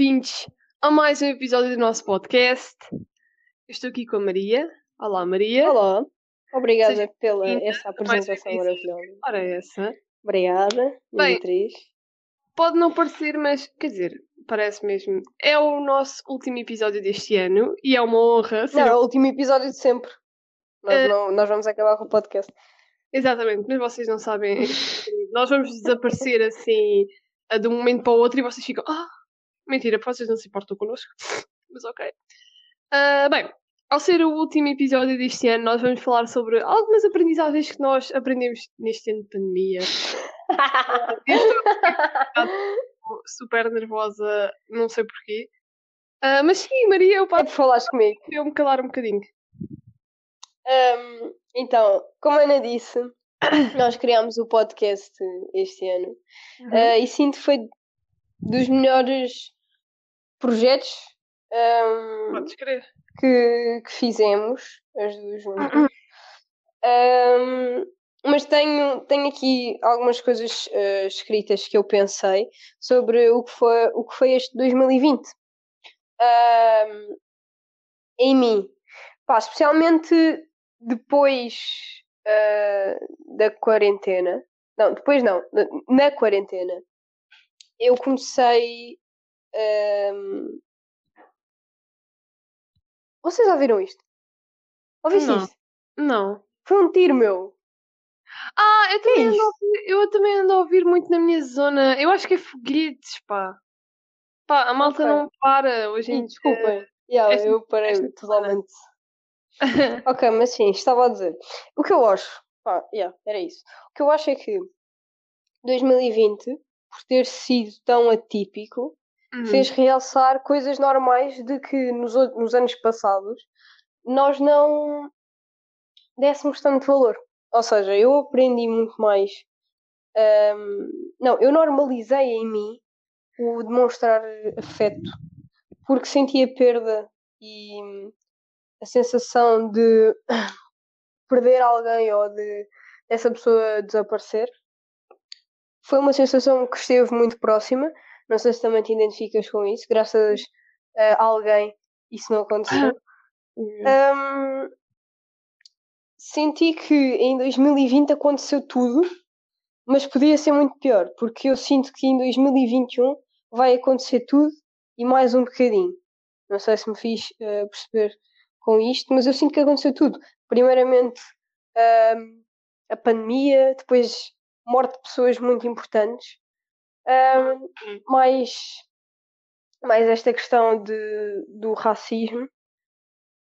Bem-vindos a mais um episódio do nosso podcast. Eu estou aqui com a Maria. Olá, Maria. Olá, obrigada Seja pela essa apresentação maravilhosa. Ora, essa. Obrigada, Bem, Beatriz. Pode não parecer, mas quer dizer, parece mesmo. É o nosso último episódio deste ano e é uma honra. ser- Não, é o último episódio de sempre. Nós, Eh, não, nós vamos acabar com o podcast. Exatamente, mas vocês não sabem. Nós vamos desaparecer assim a de um momento para o outro e vocês ficam. Ah, mentira, vocês não se importam connosco. Mas ok. Ah, bem, ao ser o último episódio deste ano, nós vamos falar sobre algumas aprendizagens que nós aprendemos neste ano de pandemia. Estou super nervosa, não sei porquê. Ah, mas sim, Maria, eu é posso por falares comigo. eu me calar um bocadinho. Ahm, então, como a Ana disse, nós criámos o podcast este ano Ah, e sinto que foi dos melhores projetos crer. que, que fizemos, as duas juntas. Ahm, mas tenho, tenho aqui algumas coisas ah, escritas que eu pensei sobre o que foi, o que foi este 2020 Ahm, em mim. Pá, especialmente depois ah, da quarentena. Não, depois não, na quarentena. Eu comecei. Ahm, Vocês ouviram isto? Ouviste Não. isto? Não. Foi um tiro meu. Ah, eu também, ando a ouvir, eu também ando a ouvir muito na minha zona. Eu acho que é foguetes, pá. Pá, a malta Ok. não para hoje em dia. Desculpem. Yeah, esta- eu parei esta totalmente. Ok, mas sim, estava a dizer. O que eu acho, pá, yeah, era isso. O que eu acho é que 2020, por ter sido tão atípico, Hum, fez realçar coisas normais de que nos, nos anos passados nós não dessemos tanto valor. Ou seja, eu aprendi muito mais. ahm, não, eu normalizei em mim o demonstrar afeto porque sentia perda e a sensação de perder alguém ou de dessa pessoa desaparecer foi uma sensação que esteve muito próxima. Não sei se também te identificas com isso. Graças a alguém isso não aconteceu. hum. Hum, senti que em 2020 aconteceu tudo, mas podia ser muito pior, porque eu sinto que em 2021 vai acontecer tudo e mais um bocadinho. Não sei se me fiz eh, perceber com isto, mas eu sinto que aconteceu tudo. Primeiramente a pandemia, depois morte de pessoas muito importantes, hum, mais, mais esta questão de, do racismo.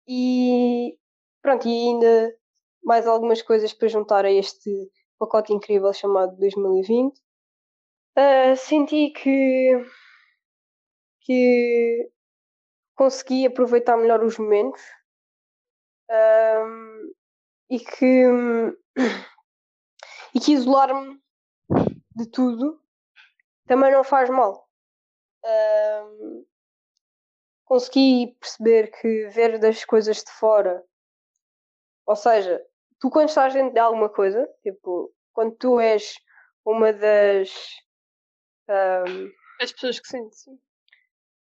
E pronto, e ainda mais algumas coisas para juntar a este pacote incrível chamado 2020. Ah, senti que, que consegui aproveitar melhor os momentos. Ahm, e que e que isolar-me de tudo também não faz mal. Ahm, consegui perceber que ver das coisas de fora, ou seja, tu quando estás dentro de alguma coisa, tipo, quando tu és uma das ahm, As pessoas que sentem, sim.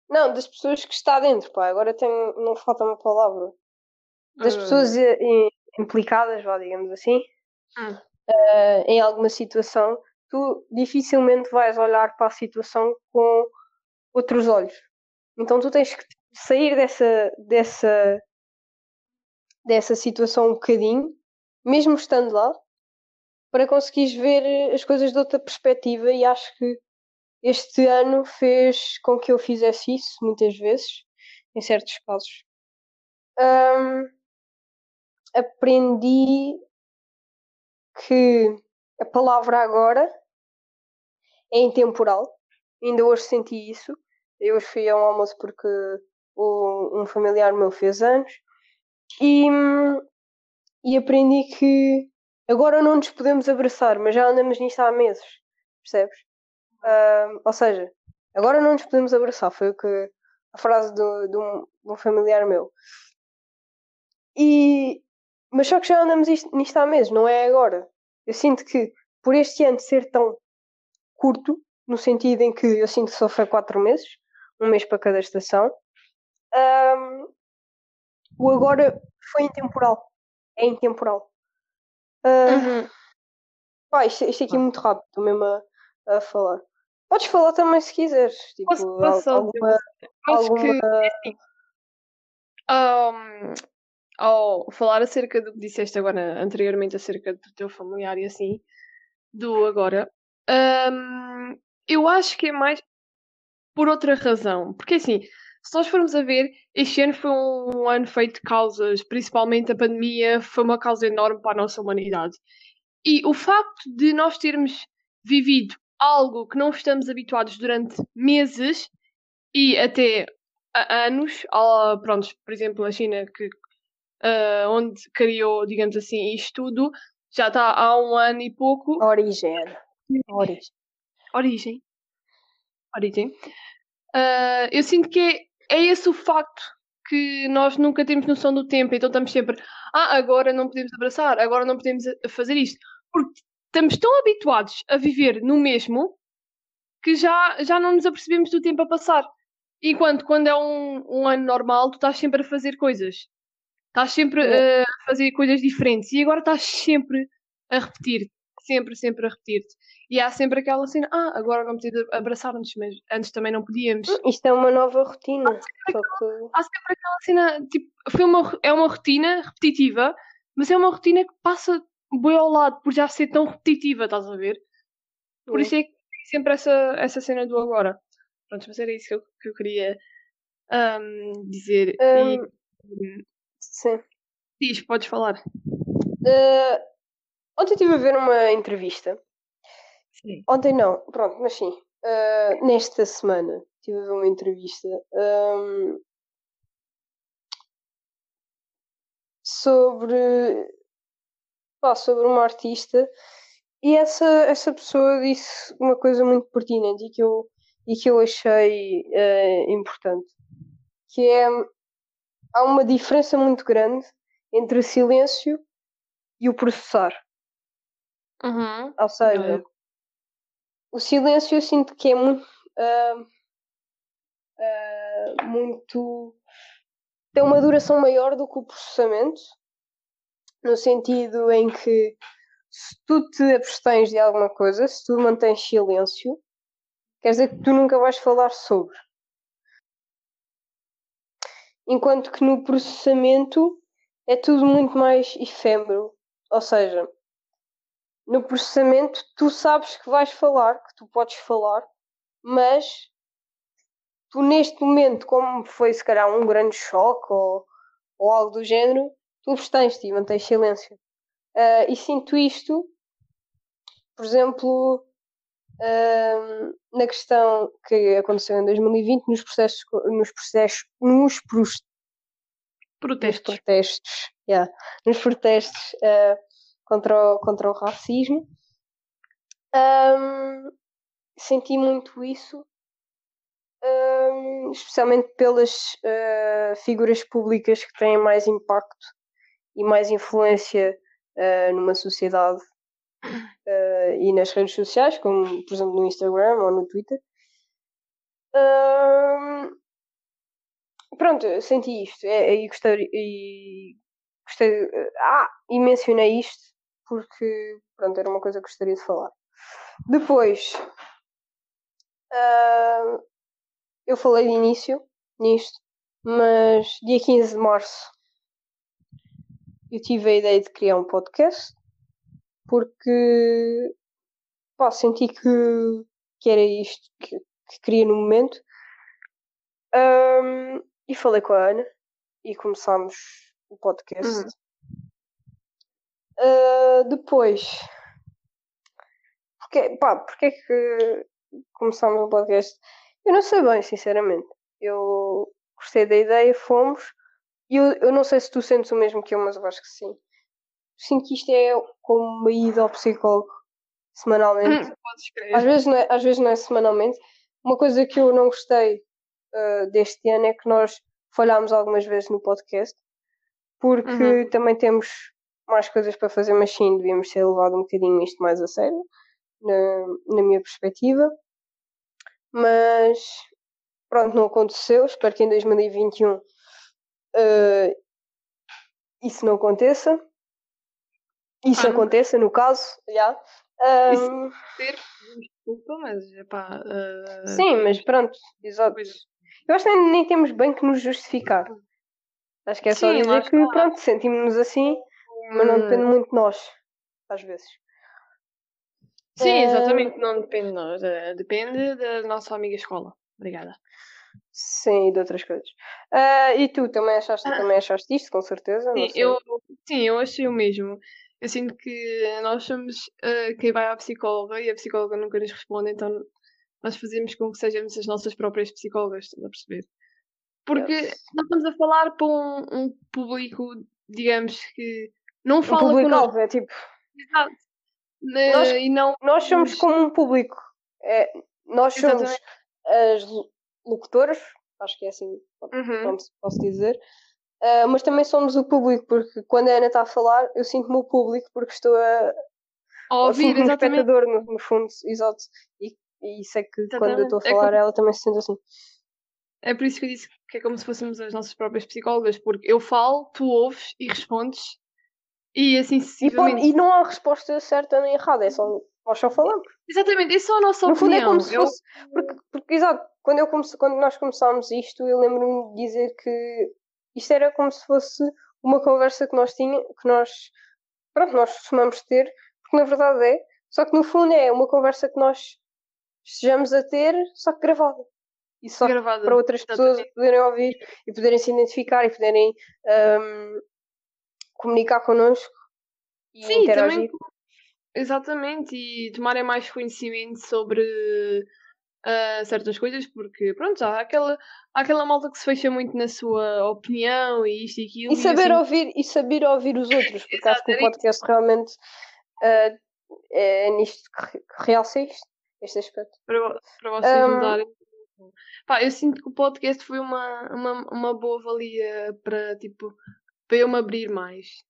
não, das pessoas que está dentro, pá, agora tenho, não falta uma palavra. Das Ah. pessoas eh, im- implicadas, vá, digamos assim, Hum. eh, em alguma situação, tu dificilmente vais olhar para a situação com outros olhos. Então tu tens que sair dessa, dessa, dessa situação um bocadinho, mesmo estando lá, para conseguires ver as coisas de outra perspectiva e acho que este ano fez com que eu fizesse isso muitas vezes, em certos casos. Ahm, aprendi que a palavra agora é intemporal. Ainda hoje senti isso. Eu hoje fui a um almoço porque um familiar meu fez anos e, e aprendi que agora não nos podemos abraçar, mas já andamos nisto há meses, percebes? Ahm, ou seja, agora não nos podemos abraçar, foi o que a frase do- de um, um familiar meu. E, mas só que já andamos isto- nisto há meses, não é agora. Eu sinto que por este ano ser tão curto, no sentido em que eu sinto que só foi quatro meses, um mês para cada estação. Um, o agora foi intemporal. É intemporal. Uh, Uhum. pá, isto, isto aqui é muito rápido, estou mesmo a, a falar. Podes falar também se quiseres. Tipo, Posso, posso alguma, Acho que alguma- Ahm, ao falar acerca do que disseste agora anteriormente acerca do teu familiar e assim, do agora, ahm, eu acho que é mais por outra razão. Porque assim, se nós formos a ver, este ano foi um ano feito de causas, principalmente a pandemia, foi uma causa enorme para a nossa humanidade. E o facto de nós termos vivido algo que não estamos habituados durante meses e até anos, pronto, por exemplo, a China, que, ah, onde criou, digamos assim, isto tudo, já está há um ano e pouco. origem. Origem. Origem. Origem. Ah, eu sinto que é, é esse o facto que nós nunca temos noção do tempo, então estamos sempre, ah, agora não podemos abraçar, agora não podemos fazer isto, porque estamos tão habituados a viver no mesmo que já, já não nos apercebemos do tempo a passar. Enquanto quando é um, um ano normal, tu estás sempre a fazer coisas. Estás sempre eh, a fazer coisas diferentes e agora estás sempre a repetir, sempre, sempre a repetir-te. E há sempre aquela cena, ah, agora não podemos abraçar-nos, mas antes também não podíamos. Hum, Isto é uma nova rotina. Só que Há sempre aquela cena, tipo, foi uma, é uma rotina repetitiva, mas é uma rotina que passa bem ao lado por já ser tão repetitiva, estás a ver? Por Hum. isso é que tem sempre essa, essa cena do agora. Pronto, mas era isso que eu, que eu queria ahm, dizer. Ahm, E, sim. diz, podes falar. Eh, ontem estive a ver uma entrevista. Sim. Ontem não, pronto, mas sim. Eh, nesta semana estive a ver uma entrevista ahm, sobre, pá, sobre uma artista e essa, essa pessoa disse uma coisa muito pertinente e que eu, e que eu achei eh, importante, que é há uma diferença muito grande entre o silêncio e o processar. Uhum. Ou seja, o silêncio eu sinto que é muito. ah, ah, muito. tem uma duração maior do que o processamento, no sentido em que se tu te abstens de alguma coisa, se tu mantens silêncio, quer dizer que tu nunca vais falar sobre. Enquanto que no processamento é tudo muito mais efêmero. Ou seja, no processamento tu sabes que vais falar, que tu podes falar, mas tu neste momento, como foi se calhar um grande choque ou, ou algo do género, tu abstens-te e mantens silêncio. Ah, e sinto isto, por exemplo, ah, na questão que aconteceu em 2020 nos processos, nos processos, nos, pros- nos Protestos. protestos, yeah, nos protestos ah, contra, o, contra o racismo. Ahm, senti muito isso, ahm, especialmente pelas ah, figuras públicas que têm mais impacto e mais influência ah, numa sociedade ah, e nas redes sociais, como por exemplo no Instagram ou no Twitter. Pronto, senti isto é, e gostei, e gostei ah, e mencionei isto porque pronto, era uma coisa que gostaria de falar. Depois ah, eu falei de início nisto, mas dia 15 de março eu tive a ideia de criar um podcast porque pá, senti que, que era isto que, que queria no momento. Ahm, e falei com a Ana e começámos o podcast. Uhum. Ah, depois, porque, pá, porque é que começámos o podcast? Eu não sei bem, sinceramente. Eu gostei da ideia, fomos. E eu, eu não sei se tu sentes o mesmo que eu, mas eu acho que sim. Sinto que isto é como uma ida ao psicólogo semanalmente. Hum. Às vezes, não é, às vezes não é semanalmente. Uma coisa que eu não gostei ah, deste ano é que nós falhámos algumas vezes no podcast, porque Uhum. também temos mais coisas para fazer, mas sim, devíamos ter levado um bocadinho isto mais a sério, na, na minha perspectiva. Mas, pronto, não aconteceu. Espero que em 2021 uh, isso não aconteça. Isso Ah, não. aconteça, no caso, já. Isso- Um, Ter, desculpa, mas epá, uh, sim, mas pronto, exato. Eu acho que nem, nem temos bem que nos justificar. Acho que é só Sim, dizer que, pronto, sentimos-nos assim, mas não depende muito de nós, às vezes. Sim, Eh, exatamente, não depende de nós, eh, depende da nossa amiga escola. Obrigada. Sim, e de outras coisas. Ah, e tu também achaste, Ah. também achaste isto, com certeza? Sim, eu, sim, eu achei o mesmo. Eu sinto que nós somos eh, quem vai à psicóloga e a psicóloga nunca nos responde, então nós fazemos com que sejamos as nossas próprias psicólogas, estás a perceber? Porque Yes. nós estamos a falar para um, um público, digamos que não Um fala público connosco. alvo, é tipo, Exato. Nós- E não. nós somos como um público. É, nós somos Exatamente. as lo- locutoras, acho que é assim, Uhum. pronto, posso dizer. Ah, mas também somos o público, porque quando a Ana está a falar, eu sinto-me o público porque estou a, ouvir, um exatamente. espectador no, no fundo, exato. E, e sei que quando eu estou a Exatamente. É falar, como- ela também se sente assim. É por isso que eu disse que é como se fôssemos as nossas próprias psicólogas, porque eu falo, tu ouves e respondes, e assim E, e não há resposta certa nem errada, é só, nós só falamos. Exatamente, é só a nossa No fundo é opinião. como se Eu- fosse. Porque, porque exato, quando, eu comece, quando nós começámos isto, eu lembro-me de dizer que isto era como se fosse uma conversa que nós tinha, que nós, pronto, nós costumamos ter, porque na verdade é, só que no fundo é uma conversa que nós estejamos a ter, só que gravada. E só gravada. para outras pessoas Exatamente. poderem ouvir e poderem se identificar e poderem ahm, comunicar connosco e Sim, interagir. também. Exatamente, e tomarem mais conhecimento sobre ah, certas coisas, porque pronto, há aquela, há aquela malta que se fecha muito na sua opinião e isto e aquilo. E saber assim, ouvir e saber ouvir os outros, porque acho que o podcast realmente ah, é nisto que que realça isto, este aspecto. para, para vocês Ahm. mudarem. Pá, eu sinto que o podcast foi uma, uma, uma boa valia para, tipo, para eu me abrir mais.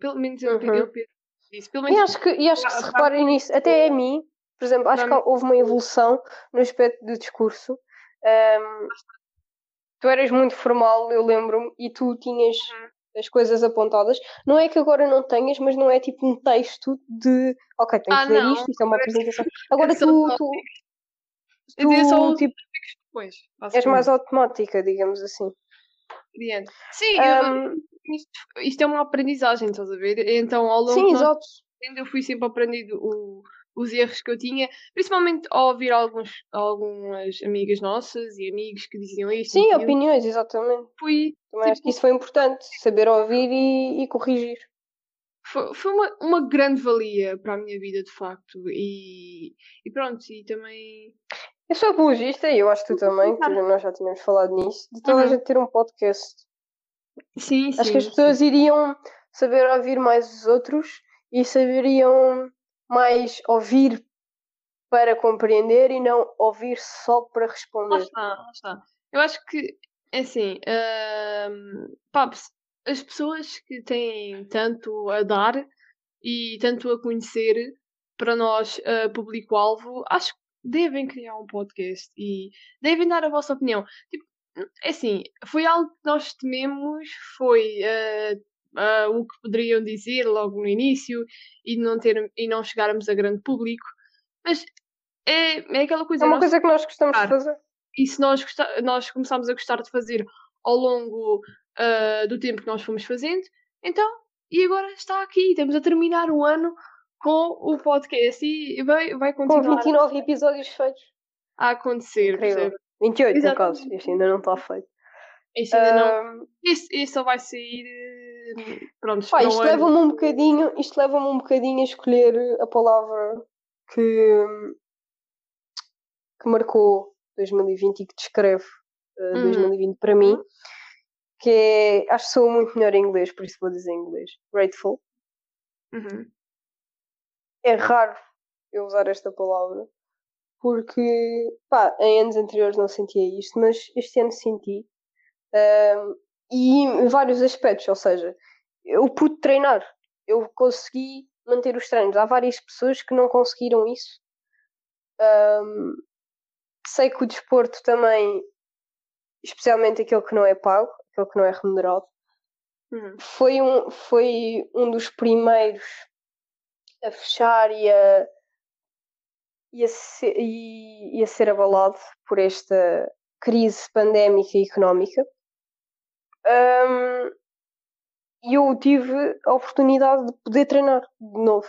Pelo menos eu, Uhum. eu penso isso. Pelo E menos acho que, e acho que se Para- reparem nisso, até a mim, por exemplo, acho que houve uma evolução no aspecto do discurso. Ahm, tu eras muito formal, eu lembro-me, e tu tinhas Uhum. as coisas apontadas. Não é que agora não tenhas, mas não é tipo um texto de ok, tenho Ah, que ler isto, isto é uma apresentação. Agora tu, tu, tu os tipo, depois. és mais automática, digamos assim. Sim, Ahm, isto, isto é uma aprendizagem, estás a ver? Então, ao longo sim, exato. eu fui sempre aprendendo o- os erros que eu tinha, principalmente ao ouvir alguns, algumas amigas nossas e amigos que diziam isto. Sim, opiniões, exatamente. Fui, Também acho que Tipo- isso foi importante, saber ouvir e, e corrigir. foi, foi uma, uma grande valia para a minha vida, de facto. E, e pronto, e também. Eu sou apologista e eu acho que tu também, que nós já tínhamos falado nisso, de toda a Uhum. gente ter um podcast. Sim, sim. Acho que as pessoas iriam saber ouvir mais os outros e saberiam mais ouvir para compreender e não ouvir só para Lá responder. está, lá está. Eu acho que, é assim, ahm, pá, as pessoas que têm tanto a dar e tanto a conhecer para nós, ah, público-alvo, acho que devem criar um podcast e devem dar a vossa opinião. Tipo, é assim, foi algo que nós tememos, foi ah, ah, o que poderiam dizer logo no início e não, ter, e não chegarmos a grande público, mas é, é aquela coisa. É uma coisa que nós gostamos de fazer. e se nós, nós começámos a gostar de fazer ao longo ah, do tempo que nós fomos fazendo, então, e agora está aqui, estamos a terminar o ano com o podcast e vai, vai Com continuar 29 episódios feitos. a acontecer, percebe? 28 no Exatamente. caso, este ainda não está feito. Este ainda não. Este, este só vai sair. eh, Pronto, Pá, isto ano. leva-me um bocadinho, isto leva-me um bocadinho a escolher a palavra que, que marcou 2020 e que descreve eh, Uhum. 2020 para mim, que é, acho que sou muito melhor em inglês, por isso vou dizer em inglês. Grateful. Uhum. É raro eu usar esta palavra, porque, pá, em anos anteriores não sentia isto, mas este ano senti. Ahm, e em vários aspectos, ou seja, eu pude treinar, eu consegui manter os treinos. Há várias pessoas que não conseguiram isso. Ahm, sei que o desporto também especialmente aquele que não é pago, aquele que não é remunerado, Uhum. foi um, foi um dos primeiros a fechar e a, e a, ser, e, e a ser abalado por esta crise pandémica e económica. Um, e eu tive a oportunidade de poder treinar de novo.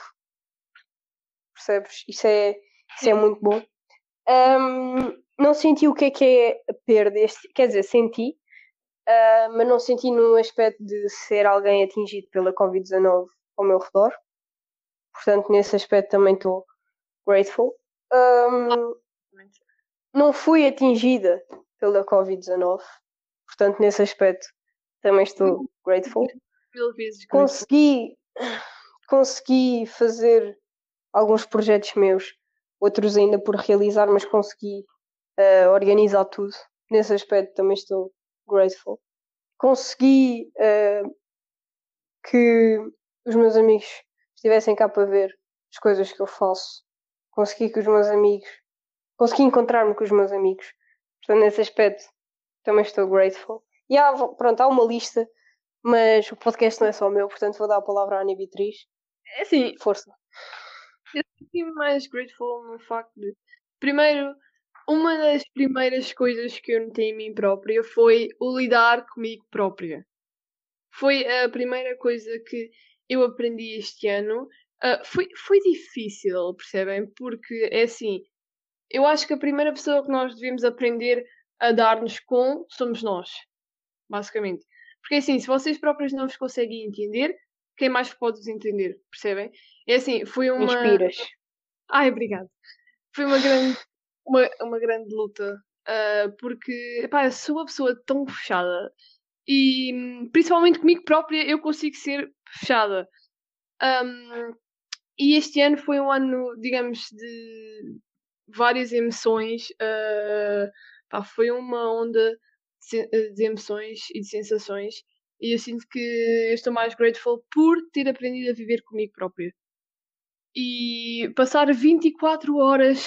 Percebes? Isso é, isso é muito bom. Um, não senti o que é que é a perda. Este, quer dizer, senti, uh, mas não senti no aspecto de ser alguém atingido pela Covid-19 ao meu redor. Portanto, nesse aspecto também estou grateful. Um, não fui atingida pela Covid-19. Portanto, nesse aspecto também estou grateful. Vezes grateful. Consegui, consegui fazer alguns projetos meus, outros ainda por realizar, mas consegui uh, organizar tudo. Nesse aspecto também estou grateful. Consegui uh, que os meus amigos estivessem cá para ver as coisas que eu faço. Consegui que os meus amigos. Consegui encontrar-me com os meus amigos. Portanto, nesse aspecto também estou grateful. E há, pronto, há uma lista, mas o podcast não é só meu, portanto vou dar a palavra à Ana Beatriz. É assim, Força. eu senti mais grateful no facto de. Primeiro, uma das primeiras coisas que eu notei em mim própria foi o lidar comigo própria. Foi a primeira coisa que eu aprendi este ano. Uh, foi, foi difícil, percebem? Porque é assim, eu acho que a primeira pessoa que nós devemos aprender a dar-nos com somos nós, basicamente. Porque assim, se vocês próprios não vos conseguem entender, quem mais pode vos entender, percebem? É assim, foi uma. Inspiras. Ai, obrigado. Foi uma grande, uma, uma grande luta. uh, porque, epá, eu sou uma pessoa tão fechada. E, principalmente comigo própria, eu consigo ser fechada. Um, e este ano foi um ano, digamos, de várias emoções. uh, pá, foi uma onda de, sen- de emoções e de sensações. E eu sinto que eu estou mais grateful por ter aprendido a viver comigo própria. E passar 24 horas,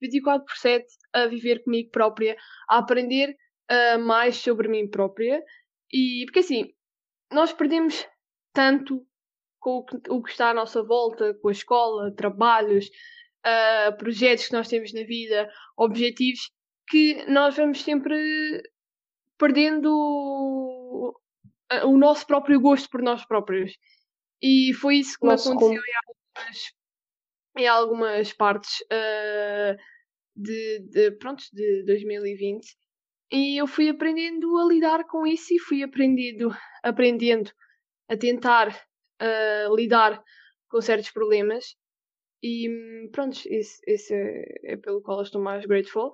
24 por 7 a viver comigo própria, a aprender ah, mais sobre mim própria. E porque assim, nós perdemos tanto com o que, o que está à nossa volta, com a escola, trabalhos, ah, projetos que nós temos na vida, objetivos, que nós vamos sempre perdendo o, o nosso próprio gosto por nós próprios. E foi isso que me Nosso aconteceu em algumas, em algumas partes ah, de, de, pronto, de 2020. E eu fui aprendendo a lidar com isso e fui aprendendo, aprendendo a tentar ah, lidar com certos problemas. E pronto, esse, esse é, é pelo qual eu estou mais grateful.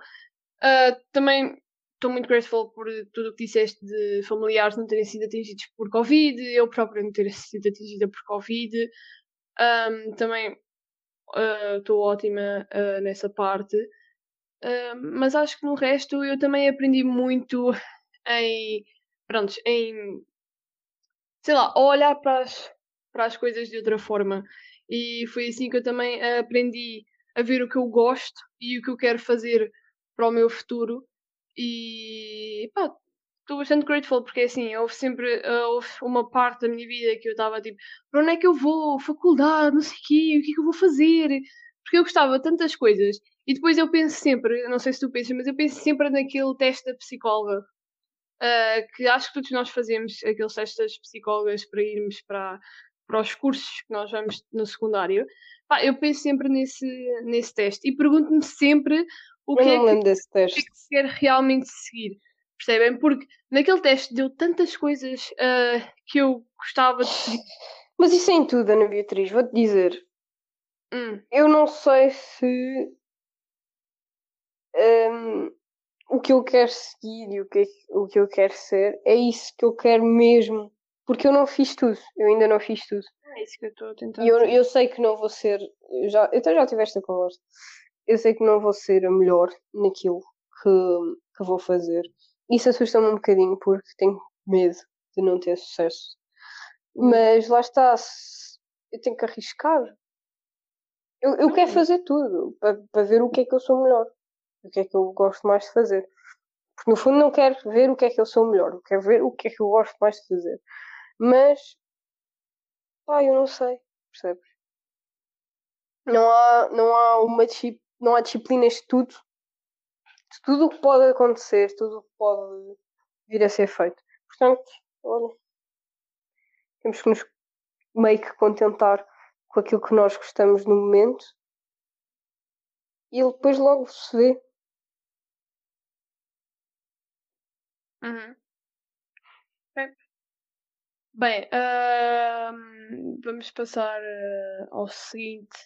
Ah, também estou muito grateful por tudo o que disseste de familiares não terem sido atingidos por Covid, eu própria não ter sido atingida por Covid. Ahm, também ah, estou ótima ah, nessa parte. Ah, mas acho que no resto eu também aprendi muito em, pronto, em, sei lá, a olhar para as, para as coisas de outra forma. E foi assim que eu também aprendi a ver o que eu gosto e o que eu quero fazer para o meu futuro. E pá, estou bastante grateful porque assim, houve sempre ah, houve uma parte da minha vida que eu estava tipo, para onde é que eu vou? Faculdade, não sei o quê, o que é que eu vou fazer? Porque eu gostava de tantas coisas. E depois eu penso sempre, não sei se tu pensas, mas eu penso sempre naquele teste da psicóloga. Ah, que acho que todos nós fazemos aqueles testes das psicólogas para irmos para, para os cursos que nós vamos no secundário. Pá, eu penso sempre nesse, nesse teste e pergunto-me sempre o Eu que é que que é que quer realmente seguir. Percebem? Porque naquele teste deu tantas coisas ah, que eu gostava de seguir. Mas isso é em tudo, Ana Beatriz, vou-te dizer. Hum, Eu não sei se hum, o que eu quero seguir e o que, o que eu quero ser é isso que eu quero mesmo. Porque eu não fiz tudo, eu ainda não fiz tudo. é isso que eu estou a tentar E eu, eu sei que não vou ser. Eu já, eu até já tive esta conversa. Eu sei que não vou ser a melhor naquilo que, que vou fazer. Isso assusta-me um bocadinho porque tenho medo de não ter sucesso. Mas lá está, eu tenho que arriscar. Eu, eu quero fazer tudo para, para ver o que é que eu sou melhor. O que é que eu gosto mais de fazer. Porque no fundo não quero ver o que é que eu sou melhor, quero ver o que é que eu gosto mais de fazer. Mas, pá, eu não sei, percebes? Não há, não há uma não há disciplinas de tudo, de tudo o que pode acontecer, tudo o que pode vir a ser feito. Portanto, olha, temos que nos meio que contentar com aquilo que nós gostamos no momento e depois logo se vê. Uhum. Bem, Bem, uh, vamos passar uh, ao seguinte.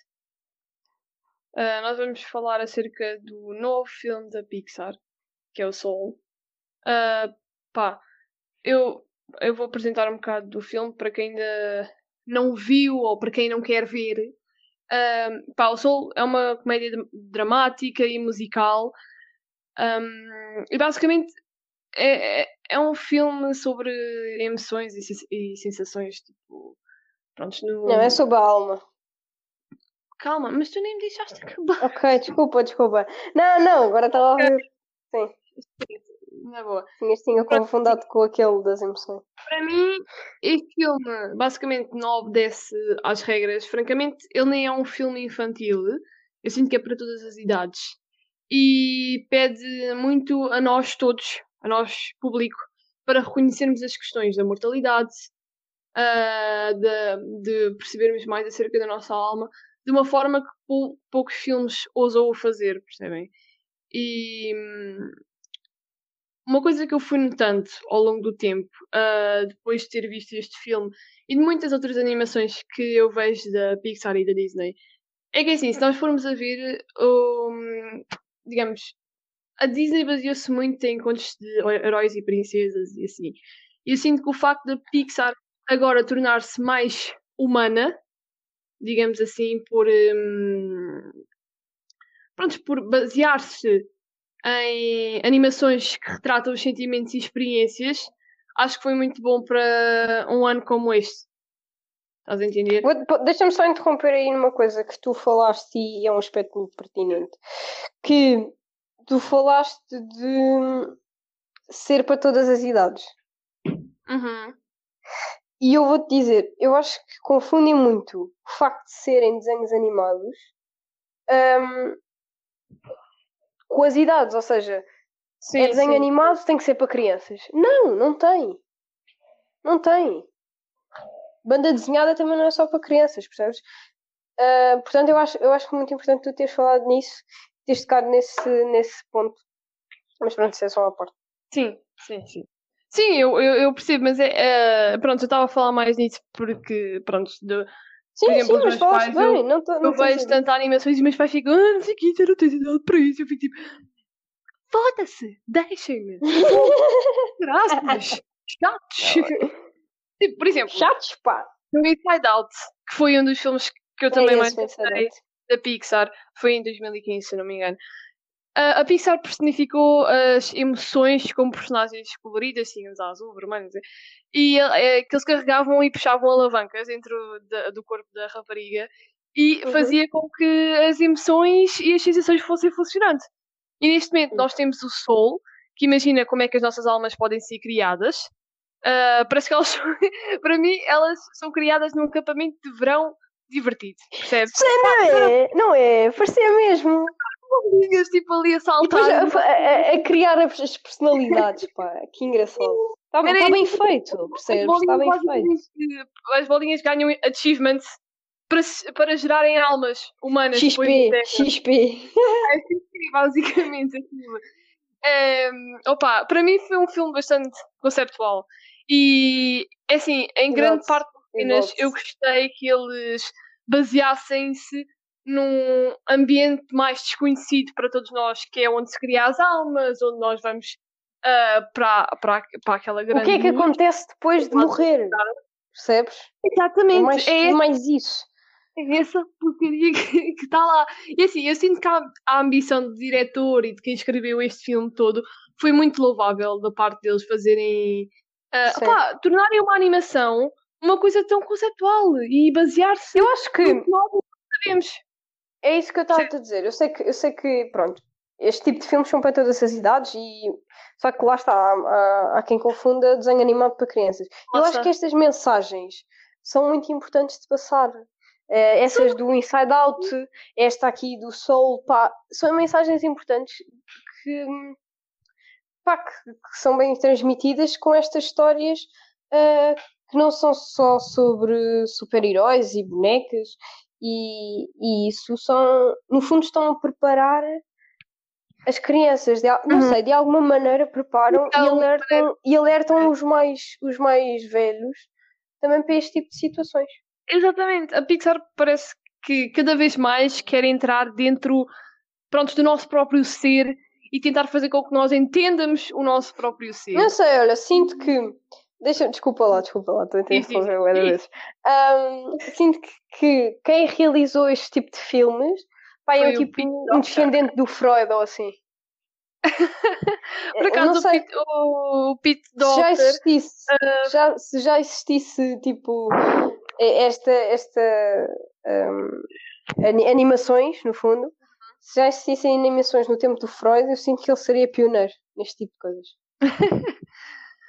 Uh, nós vamos falar acerca do novo filme da Pixar, que é o Soul. pá, eu, eu vou apresentar um bocado do filme para quem ainda não viu ou para quem não quer ver. Uh, pá, o Soul é uma comédia dramática e musical. Um, e basicamente é, é, é um filme sobre emoções e, sensações, tipo. Prontos, no... Não, é sobre a alma. Calma, mas tu nem me deixaste acabar. Ok, desculpa, desculpa. Não, não, agora estava a ver. Sim. Na boa. Tinhas tinha confundido com aquele das emoções. Para mim, este filme basicamente não obedece às regras. Francamente, ele nem é um filme infantil. Eu sinto que é para todas as idades. E pede muito a nós todos a nós, público, para reconhecermos as questões da mortalidade, uh, de, de, percebermos mais acerca da nossa alma, de uma forma que pou, poucos filmes ousam fazer, percebem? E hum, uma coisa que eu fui notando ao longo do tempo, uh, depois de ter visto este filme e de muitas outras animações que eu vejo da Pixar e da Disney, é que assim, se nós formos a ver, um, digamos, a Disney baseou-se muito em contos de heróis e princesas e assim. E eu sinto que o facto da Pixar agora tornar-se mais humana, digamos assim, por. Um, pronto, por basear-se em animações que retratam os sentimentos e experiências, acho que foi muito bom para um ano como este. Estás a entender? Deixa-me só interromper aí numa coisa que tu falaste e é um aspecto muito pertinente. Que tu falaste de ser para todas as idades. Uhum. E eu vou-te dizer, eu acho que confundem muito o facto de serem desenhos animados um, com as idades, ou seja, sim, é desenho sim. animado, tem que ser para crianças. Não, não tem. Não tem. Banda desenhada também não é só para crianças, percebes? Uh, portanto, eu acho, eu acho que muito importante tu teres falado nisso teres tocado nesse, nesse ponto. Mas pronto, isso é só uma parte. Sim, sim, sim. Sim, eu, eu, eu percebo, mas é, uh, pronto, eu estava a falar mais nisso porque, pronto, de, sim, por exemplo, sim, os meus pais, bem, eu, não tô, não eu vejo tanta animações e meus pais ficam, ah, não sei o que, eu não tenho idade para isso. Eu fico tipo, foda-se, deixem-me. Graças, chatos. tipo, por exemplo, chatos, pá. No Inside Out, que foi um dos filmes que eu é também é mais gostei da Pixar, foi em 2015, se não me engano. Uh, a Pixar personificou as emoções como personagens coloridas, tínhamos azul, vermelho, e uh, que eles carregavam e puxavam alavancas dentro de, do corpo da rapariga e uhum. fazia com que as emoções e as sensações fossem funcionantes. E neste momento nós temos o Soul, que imagina como é que as nossas almas podem ser criadas. Uh, parece que elas, para mim, elas são criadas num acampamento de verão divertido, percebes? Não é, não é, parecia mesmo. Bolinhas tipo ali a saltar. A, a, a, criar as personalidades, pá, que engraçado. Está, está bem feito, percebes? Está bem feito. As bolinhas ganham achievements para, para gerarem almas humanas. XP, XP. É XP, basicamente aquilo. É, opa, para mim foi um filme bastante conceptual. E, é assim, em grande parte das eu gostei que eles baseassem-se num ambiente mais desconhecido para todos nós, que é onde se cria as almas, onde nós vamos uh, para, para, para aquela grande. O que é que acontece depois de morrer? Percebes? Exatamente. É mais, é, mais isso. É essa porcaria que está lá. E assim, eu sinto que a, a ambição do diretor e de quem escreveu este filme todo foi muito louvável da parte deles fazerem. Uh, opá, tornarem uma animação uma coisa tão conceptual e basear-se. Eu acho que. sabemos. É isso que eu estava a dizer. Eu sei que, eu sei que, pronto, este tipo de filmes são para todas as idades e só que lá está, há, há, há quem confunda desenho animado para crianças. Eu Lá acho que estas mensagens são muito importantes de passar. Eh, essas do Inside Out, esta aqui do Soul, pá, são mensagens importantes que, pá, que, que são bem transmitidas com estas histórias eh, que não são só sobre super-heróis e bonecas e, e isso são, no fundo, estão a preparar as crianças, de, não Uhum. sei, de alguma maneira preparam e Então, alertam, e alertam os, mais, os mais velhos também para este tipo de situações. Exatamente. A Pixar parece que cada vez mais quer entrar dentro pronto, do nosso próprio ser e tentar fazer com que nós entendamos o nosso próprio ser. Não sei, olha, sinto que. Deixa, desculpa lá, desculpa lá, estou a interromper diz. vezes. Ahm, sinto que, que quem realizou este tipo de filmes pá, é um tipo um descendente do Freud ou assim. Por Eu acaso, o sei Pete, o Pete se já existisse, ah, já, se já existisse tipo eh, esta, esta ani- animações, no fundo, se já existissem animações no tempo do Freud, eu sinto que ele seria pioneiro neste tipo de coisas.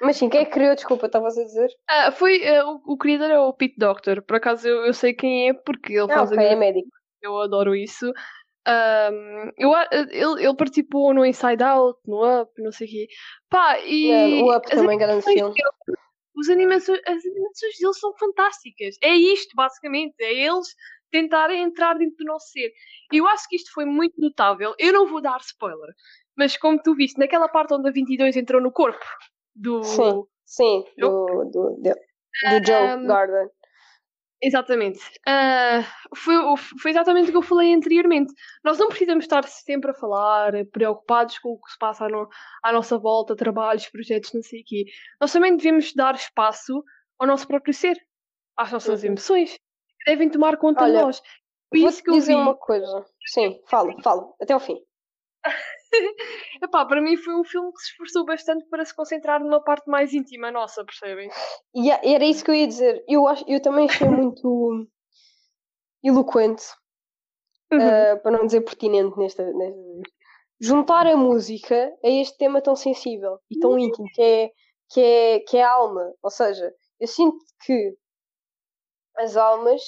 Mas sim, quem é que criou? Desculpa, estavas a dizer? ah, foi, ah, o, o criador é o Pete Docter. Por acaso eu, eu sei quem é porque ele Ah, faz ok, é anime- médico. Eu adoro isso. Ahm, eu, a- ele, ele participou no Inside Out, no Up, não sei o quê. Pá, e É, o Up também, grande filme. dele- os animações, as animações deles são fantásticas. É isto, basicamente. É eles tentarem entrar dentro do nosso ser. E eu acho que isto foi muito notável. Eu não vou dar spoiler, mas como tu viste, naquela parte onde a 22 entrou no corpo do. Sim. Sim, do, do, do, do Joe Um, Garden. Exatamente. Ah, foi, o- foi exatamente o que eu falei anteriormente. Nós não precisamos estar sempre a falar, preocupados com o que se passa à, no- à nossa volta, trabalhos, projetos, não sei o quê. Nós também devemos dar espaço ao nosso próprio ser, às nossas Uhum. emoções, que devem tomar conta Olha, de nós. Foi isso que eu dizer vi. uma coisa. Sim, fala, fala, até ao fim. Epá, para mim foi um filme que se esforçou bastante para se concentrar numa parte mais íntima nossa, percebem? E a- era isso que eu ia dizer. Eu, acho, eu também achei muito eloquente, Uhum. ah, para não dizer pertinente nesta, nesta. Juntar a música a este tema tão sensível e tão íntimo, que é, que é, que é a alma. Ou seja, eu sinto que as almas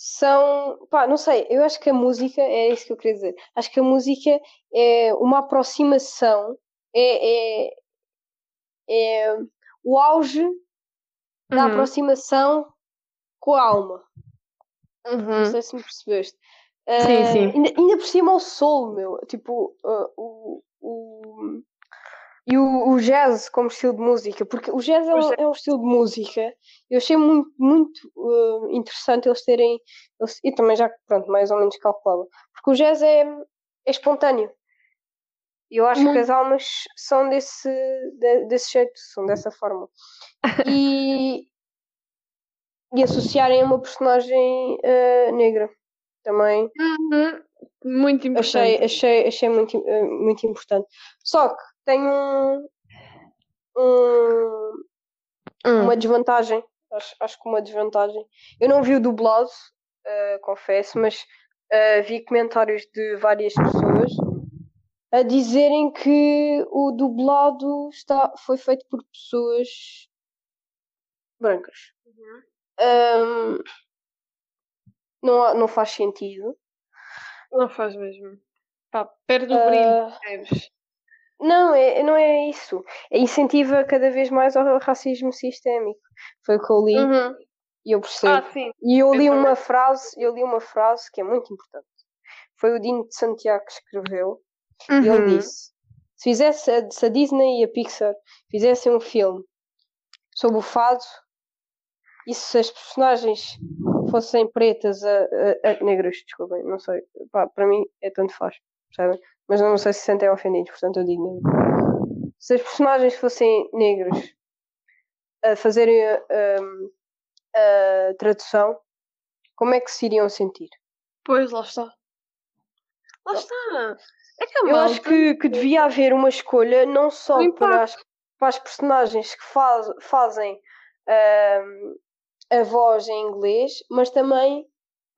são. Pá, não sei, eu acho que a música, é isso que eu queria dizer. Acho que a música é uma aproximação, é, é, é o auge da Uhum. aproximação com a alma. Não Uhum. sei se me percebeste. Sim, Ah, sim. Ainda, ainda por cima o soul, meu. Tipo, ah, o, o, e o, o jazz como estilo de música. Porque o jazz é um, jazz. é um estilo de música. Eu achei muito, muito ah, interessante eles terem. eles- e também já, pronto, mais ou menos calculava. Porque o jazz é, é espontâneo. E eu acho que Muito. as almas são desse, de- desse jeito, são dessa forma. E, e associarem a uma personagem ah, negra também Uhum. Muito importante. achei, achei, achei muito, eh, muito importante. Só que tem um, um- Hum. uma desvantagem. Acho, acho que uma desvantagem. Eu não vi o dublado, eh, confesso, mas eh, vi comentários de várias pessoas a dizerem que o dublado está, foi feito por pessoas brancas. Uhum. Ahm, não, não faz sentido. Não faz mesmo. Pá, perde o brilho, percebes? Não, é, não é isso. É incentiva cada vez mais ao racismo sistémico. Foi o que eu li Uhum. e eu percebo. Ah, sim. e eu li uma frase, eu li uma frase que é muito importante. Foi o Dino de Santiago que escreveu e ele Uhum. disse: se fizesse a, se a Disney e a Pixar fizessem um filme sobre o fado e se as personagens fossem pretas a, a, a negras, desculpem, não sei, Pá, para mim é tanto faz, percebem? Mas não sei se se sentem ofendidos, portanto eu digo negro. Se as personagens fossem negros a fazerem a, a- a tradução, como é que se iriam sentir? Pois, lá está. Lá está. É que a Eu acho que, que devia haver uma escolha não só para as, para as personagens que faz- fazem ahm, a voz em inglês, mas também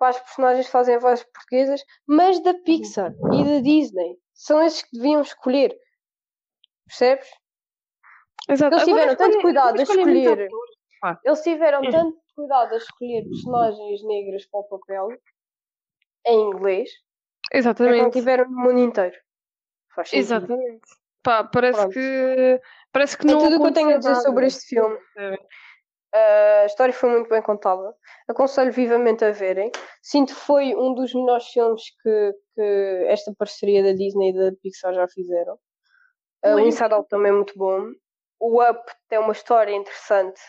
para as personagens que fazem a voz portuguesas, mas da Pixar e da Disney, são esses que deviam escolher. Percebes? Exato. Eles tiveram tanto cuidado a escolher. Pá. Eles tiveram É. tanto cuidado a escolher personagens negras para o papel em inglês é que Exatamente. tiveram no mundo inteiro. Exatamente. Pá, parece Pronto. que. Parece que É não. tudo o que eu tenho a dizer sobre este filme. É. A história foi muito bem contada. Aconselho vivamente a verem. Sinto que foi um dos melhores filmes que, que esta parceria da Disney e da Pixar já fizeram. Uh, o. Inside Out também é muito bom. O Up tem uma história interessante,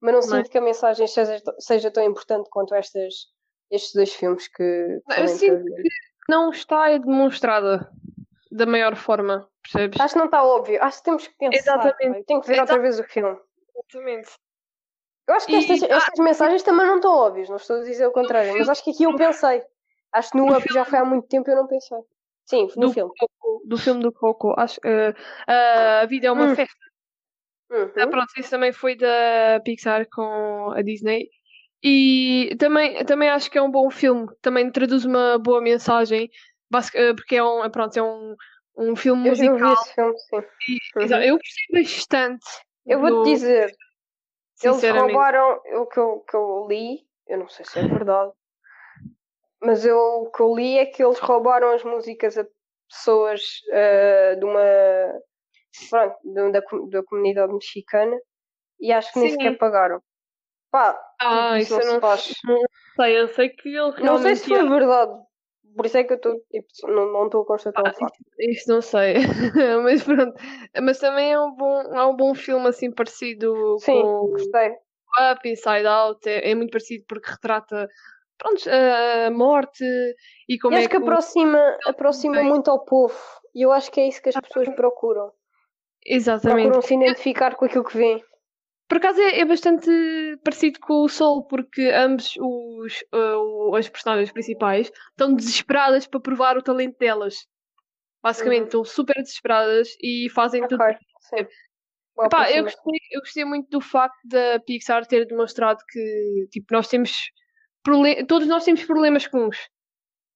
mas não é? sinto que a mensagem seja, seja tão importante quanto estas, estes dois filmes que. Eu falei sinto anteriormente. Não está demonstrada da maior forma, percebes? Acho que não está óbvio. Acho que temos que pensar. Exatamente. Eu tenho que ver outra Exato. vez o filme. Exatamente. Eu acho que E- estas, ah, estas mensagens também não estão óbvias, não estou a dizer o contrário, mas acho que aqui eu pensei. Acho que no No Up já foi há muito tempo e eu não pensei. Sim, no Do filme. Coco, do filme do Coco. Acho, eh, a vida é uma Hum. festa. Uhum. Ah, pronto, isso também foi da Pixar com a Disney. E também, também acho que é um bom filme. Também traduz uma boa mensagem. eh, Porque é um, é, pronto, é um, um filme Eu já musical. vi esse filme, sim. e- Uhum. Eu gostei bastante. Eu vou-te do- dizer, eles roubaram o que eu, que eu li, eu não sei se é verdade, mas eu, o que eu li é que eles roubaram as músicas a pessoas ah, de uma pronto, de- da, da comunidade mexicana e acho que nem sequer pagaram. Pá, Ah, tipo, isso eu se não faz. sei. Eu sei que ele Não sei se foi verdade. Por isso é que eu estou, tipo, não estou a constatar Ah, o facto. Isso não sei, mas pronto. Mas também é um bom, é um bom filme assim parecido Sim, com gostei. Up, Inside Out. É, é muito parecido porque retrata pronto, a morte e como é acho que que o- aproxima, aproxima bem. muito ao povo. E eu acho que é isso que as pessoas procuram. Exatamente. Procuram se identificar com aquilo que vêem. Por acaso é, é bastante parecido com o Soul, porque ambos os, uh, as personagens principais estão desesperadas para provar o talento delas. Basicamente, Uhum. estão super desesperadas e fazem tudo Ok, sim. Epá, eu, gostei, eu gostei muito do facto da Pixar ter demonstrado que tipo, nós temos todos nós temos problemas comuns.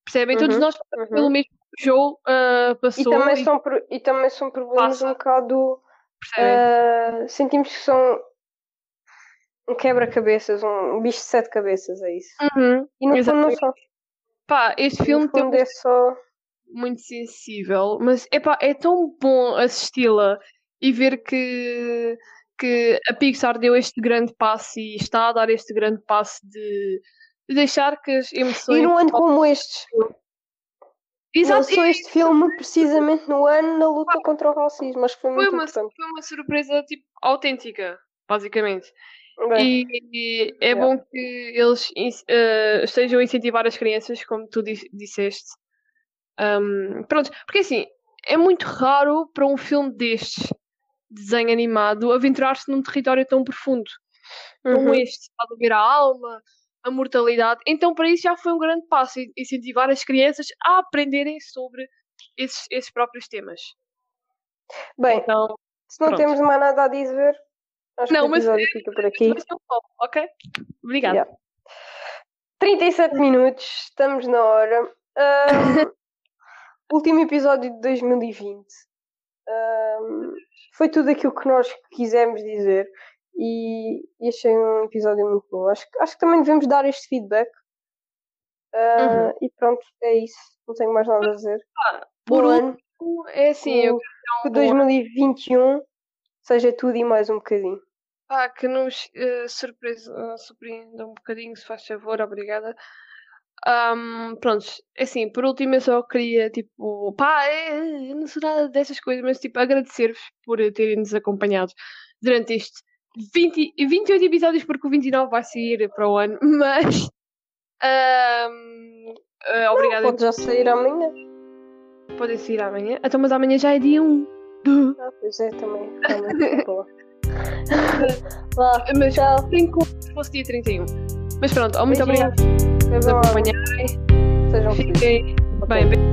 Percebem? Todos Uhum, nós uhum. pelo mesmo jogo uh, E passou também, e são, e também são problemas Passa. um bocado. ah, sentimos que são um quebra-cabeças, um bicho de sete cabeças, é isso. Uhum, E no fundo não exatamente. só. Pá, este filme tem é só. muito sensível, mas epá, é tão bom assisti-la e ver que, que a Pixar deu este grande passo e está a dar este grande passo de, de deixar que as emoções. E num ano como este, Exato, lançou este filme precisamente no ano da luta contra o racismo. Que foi foi muito uma, importante. foi uma surpresa tipo, autêntica, basicamente. Bem, E, é Yeah. bom que eles eh, estejam a incentivar as crianças, como tu dis- disseste. Ahm, pronto, porque assim, é muito raro para um filme destes, desenho animado, aventurar-se num território tão profundo como uhum. este. Estás a ver a alma, a mortalidade. Então, para isso já foi um grande passo, in- incentivar as crianças a aprenderem sobre esses, esses próprios temas. Bem, Então, se não pronto. temos mais nada a dizer, acho Não, que o mas- episódio fica por aqui. vai ser um pouco, ok? Obrigada. Yeah. 37 minutos, estamos na hora. Último episódio de 2020. Ahm, foi tudo aquilo que nós quisemos dizer e, e achei um episódio muito bom. Acho, que- acho que também devemos dar este feedback. Ah, E pronto, é isso. Não tenho mais nada a dizer. Por Bom último, ano. É assim, eu O- que 2021 seja tudo e mais um bocadinho. Pá, que nos eh, surpresa, eh, surpreenda um bocadinho, se faz favor, obrigada. Ahm, prontos, é assim, por último eu só queria, tipo, pá, é, eu não sou nada dessas coisas, mas tipo, agradecer-vos por terem-nos acompanhado durante este 20, e 28 episódios, porque o 29 vai sair para o ano, mas ahm, eh, obrigada, Pode já sair amanhã. podem sair amanhã. Então, mas amanhã já é dia 1. Ah, pois é, também. Realmente, boa. Vá, Mas tchau. como se fosse dia 31. Mas pronto, oh, muito obrigada por nos acompanharem. Sejam. Fiquem bem, bem.